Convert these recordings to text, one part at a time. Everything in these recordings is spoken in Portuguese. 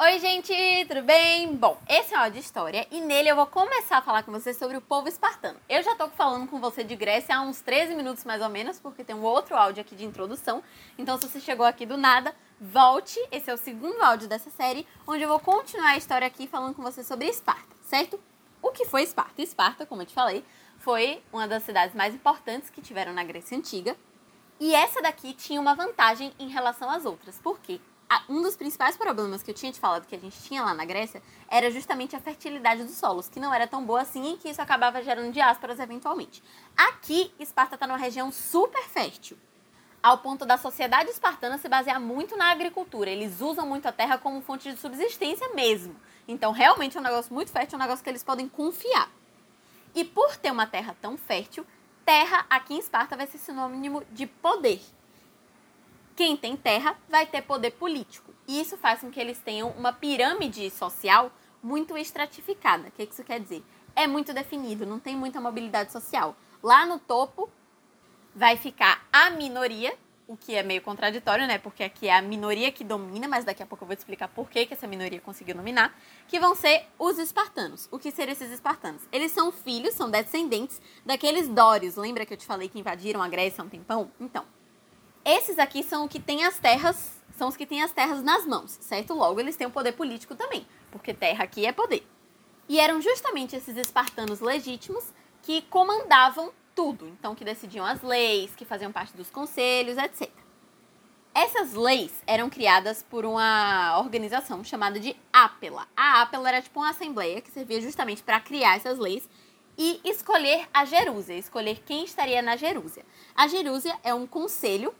Oi, gente, tudo bem? Bom, esse é o de história e nele eu vou começar a falar com você sobre o povo espartano. Eu já tô falando com você de Grécia há uns 13 minutos mais ou menos, porque tem um outro áudio aqui de introdução. Então, se você chegou aqui do nada, volte. Esse é o segundo áudio dessa série, onde eu vou continuar a história aqui falando com você sobre Esparta, certo? O que foi Esparta? Esparta, como eu te falei, foi uma das cidades mais importantes que tiveram na Grécia Antiga. E essa daqui tinha uma vantagem em relação às outras. Por quê? Um dos principais problemas que eu tinha te falado que a gente tinha lá na Grécia era justamente a fertilidade dos solos, que não era tão boa assim e que isso acabava gerando diásporas eventualmente. Aqui, Esparta está numa região super fértil, ao ponto da sociedade espartana se basear muito na agricultura. Eles usam muito a terra como fonte de subsistência mesmo. Então, realmente é um negócio muito fértil, é um negócio que eles podem confiar. E por ter uma terra tão fértil, terra aqui em Esparta vai ser sinônimo de poder. Quem tem terra vai ter poder político. E isso faz com que eles tenham uma pirâmide social muito estratificada. O que isso quer dizer? É muito definido, não tem muita mobilidade social. Lá no topo vai ficar a minoria, o que é meio contraditório, né? Porque aqui é a minoria que domina, mas daqui a pouco eu vou te explicar por que, que essa minoria conseguiu dominar, que vão ser os espartanos. O que seriam esses espartanos? Eles são filhos, são descendentes daqueles dórios. Lembra que eu te falei que invadiram a Grécia há um tempão? Então, esses aqui são o que tem as terras, são os que têm as terras nas mãos, certo? Logo, eles têm o poder político também, porque terra aqui é poder. E eram justamente esses espartanos legítimos que comandavam tudo, então que decidiam as leis, que faziam parte dos conselhos, etc. Essas leis eram criadas por uma organização chamada de Ápela. A Ápela era tipo uma assembleia que servia justamente para criar essas leis e escolher a Jerúsia, escolher quem estaria na Jerúsia. A Jerúsia é um conselho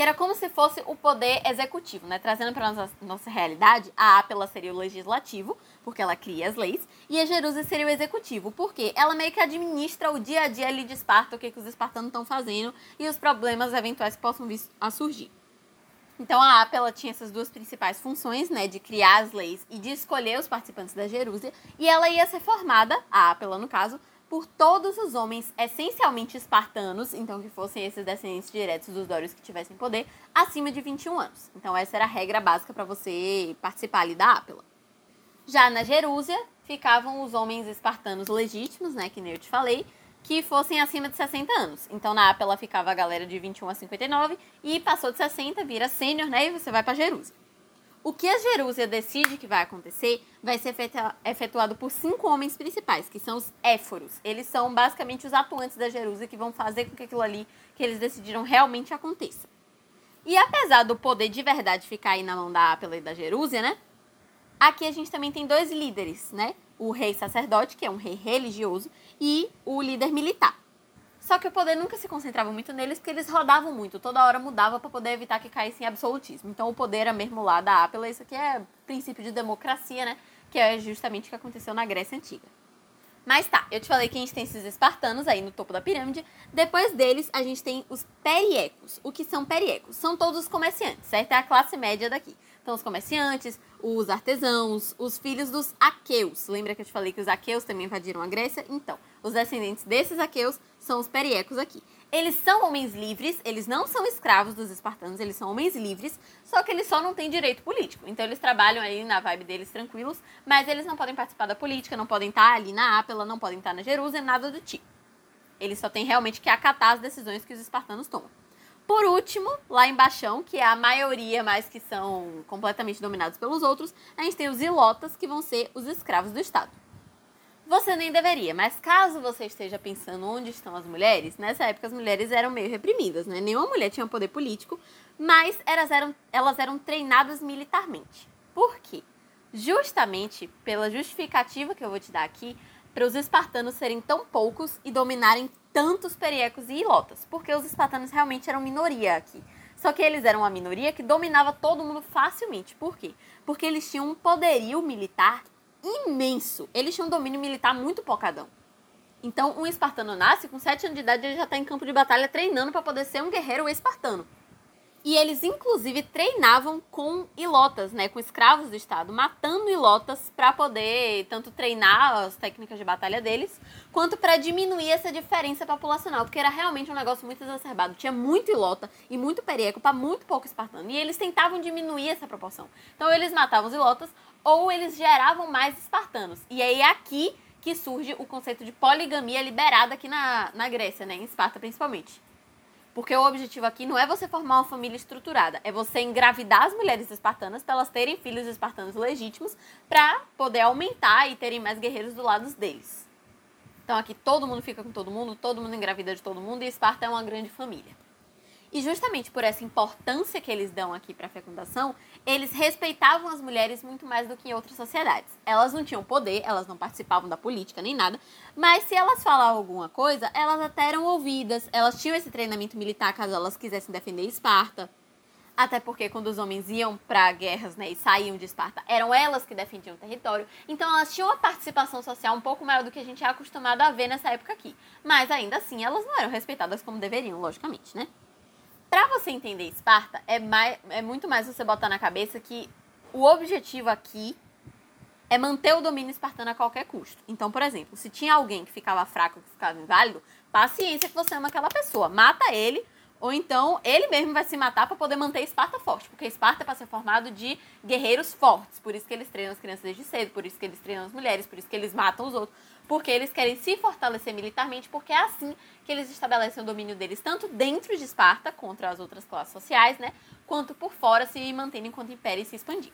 que era como se fosse o poder executivo, né? Trazendo para nossa, nossa realidade, a Apela seria o legislativo, porque ela cria as leis, e a Jerusa seria o executivo, porque ela meio que administra o dia a dia ali de Esparta, o que, que os espartanos estão fazendo e os problemas eventuais que possam vir a surgir. Então a Apela tinha essas duas principais funções, né, de criar as leis e de escolher os participantes da Jerúsia, e ela ia ser formada, a Apela no caso, por todos os homens essencialmente espartanos, então que fossem esses descendentes diretos dos dórios que tivessem poder, acima de 21 anos. Então essa era a regra básica para você participar ali da Ápela. Já na Jerúsia ficavam os homens espartanos legítimos, né, que nem eu te falei, que fossem acima de 60 anos. Então na Ápela ficava a galera de 21 a 59 e passou de 60, vira sênior, né, e você vai para Jerúsia. O que a Jerúsia decide que vai acontecer vai ser efetuado por cinco homens principais, que são os éforos. Eles são basicamente os atuantes da Jerúsia que vão fazer com que aquilo ali que eles decidiram realmente aconteça. E apesar do poder de verdade ficar aí na mão da Ápela e da Jerúsia, né? Aqui a gente também tem dois líderes, né? O rei sacerdote, que é um rei religioso, e o líder militar. Só que o poder nunca se concentrava muito neles, porque eles rodavam muito, toda hora mudava para poder evitar que caísse em absolutismo. Então o poder era mesmo lá da Ápela, isso aqui é princípio de democracia, né? Que é justamente o que aconteceu na Grécia Antiga. Mas tá, eu te falei que a gente tem esses espartanos aí no topo da pirâmide. Depois deles, a gente tem os periecos. O que são periecos? São todos os comerciantes, certo? É a classe média daqui. Então, os comerciantes, os artesãos, os filhos dos aqueus. Lembra que eu te falei que os aqueus também invadiram a Grécia? Então, os descendentes desses aqueus são os periecos aqui. Eles são homens livres, eles não são escravos dos espartanos, eles são homens livres, só que eles só não têm direito político. Então eles trabalham aí na vibe deles tranquilos, mas eles não podem participar da política, não podem estar ali na Ápela, não podem estar na Jerusalém, nada do tipo. Eles só têm realmente que acatar as decisões que os espartanos tomam. Por último, lá embaixo, que é a maioria, mas que são completamente dominados pelos outros, a gente tem os ilotas, que vão ser os escravos do Estado. Você nem deveria, mas caso você esteja pensando onde estão as mulheres, nessa época as mulheres eram meio reprimidas, né? Nenhuma mulher tinha poder político, mas elas eram, elas eram treinadas militarmente. Por quê? Justamente pela justificativa que eu vou te dar aqui, para os espartanos serem tão poucos e dominarem tantos periecos e ilotas, porque os espartanos realmente eram minoria aqui. Só que eles eram uma minoria que dominava todo mundo facilmente. Por quê? Porque eles tinham um poderio militar imenso. Eles tinham um domínio militar muito pocadão. Então, um espartano nasce com 7 anos de idade, ele já está em campo de batalha treinando para poder ser um guerreiro espartano. E eles, inclusive, treinavam com ilotas, né? Com escravos do Estado, matando ilotas para poder tanto treinar as técnicas de batalha deles, quanto para diminuir essa diferença populacional, porque era realmente um negócio muito exacerbado. Tinha muito ilota e muito perieco para muito pouco espartano. E eles tentavam diminuir essa proporção. Então, eles matavam os ilotas ou eles geravam mais espartanos. E aí, aqui que surge o conceito de poligamia liberada aqui na, na Grécia, né? Em Esparta, principalmente. Porque o objetivo aqui não é você formar uma família estruturada, é você engravidar as mulheres espartanas para elas terem filhos espartanos legítimos para poder aumentar e terem mais guerreiros do lado deles. Então aqui todo mundo fica com todo mundo, todo mundo engravida de todo mundo e Esparta é uma grande família. E justamente por essa importância que eles dão aqui para a fecundação, eles respeitavam as mulheres muito mais do que em outras sociedades. Elas não tinham poder, elas não participavam da política nem nada, mas se elas falavam alguma coisa, elas até eram ouvidas, elas tinham esse treinamento militar caso elas quisessem defender Esparta. Até porque quando os homens iam para guerras né, e saíam de Esparta, eram elas que defendiam o território. Então elas tinham uma participação social um pouco maior do que a gente é acostumado a ver nessa época aqui. Mas ainda assim, elas não eram respeitadas como deveriam, logicamente, né? Para você entender Esparta, é, mais, é muito mais você botar na cabeça que o objetivo aqui é manter o domínio espartano a qualquer custo. Então, por exemplo, se tinha alguém que ficava fraco, que ficava inválido, paciência que você ama aquela pessoa. Mata ele, ou então ele mesmo vai se matar para poder manter Esparta forte. Porque Esparta é para ser formado de guerreiros fortes. Por isso que eles treinam as crianças desde cedo, por isso que eles treinam as mulheres, por isso que eles matam os outros porque eles querem se fortalecer militarmente, porque é assim que eles estabelecem o domínio deles, tanto dentro de Esparta, contra as outras classes sociais, né, quanto por fora, se mantendo enquanto império e se expandir.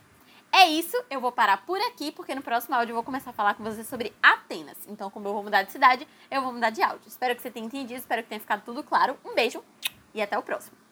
É isso, eu vou parar por aqui, porque no próximo áudio eu vou começar a falar com vocês sobre Atenas. Então, como eu vou mudar de cidade, eu vou mudar de áudio. Espero que você tenha entendido, espero que tenha ficado tudo claro. Um beijo e até o próximo.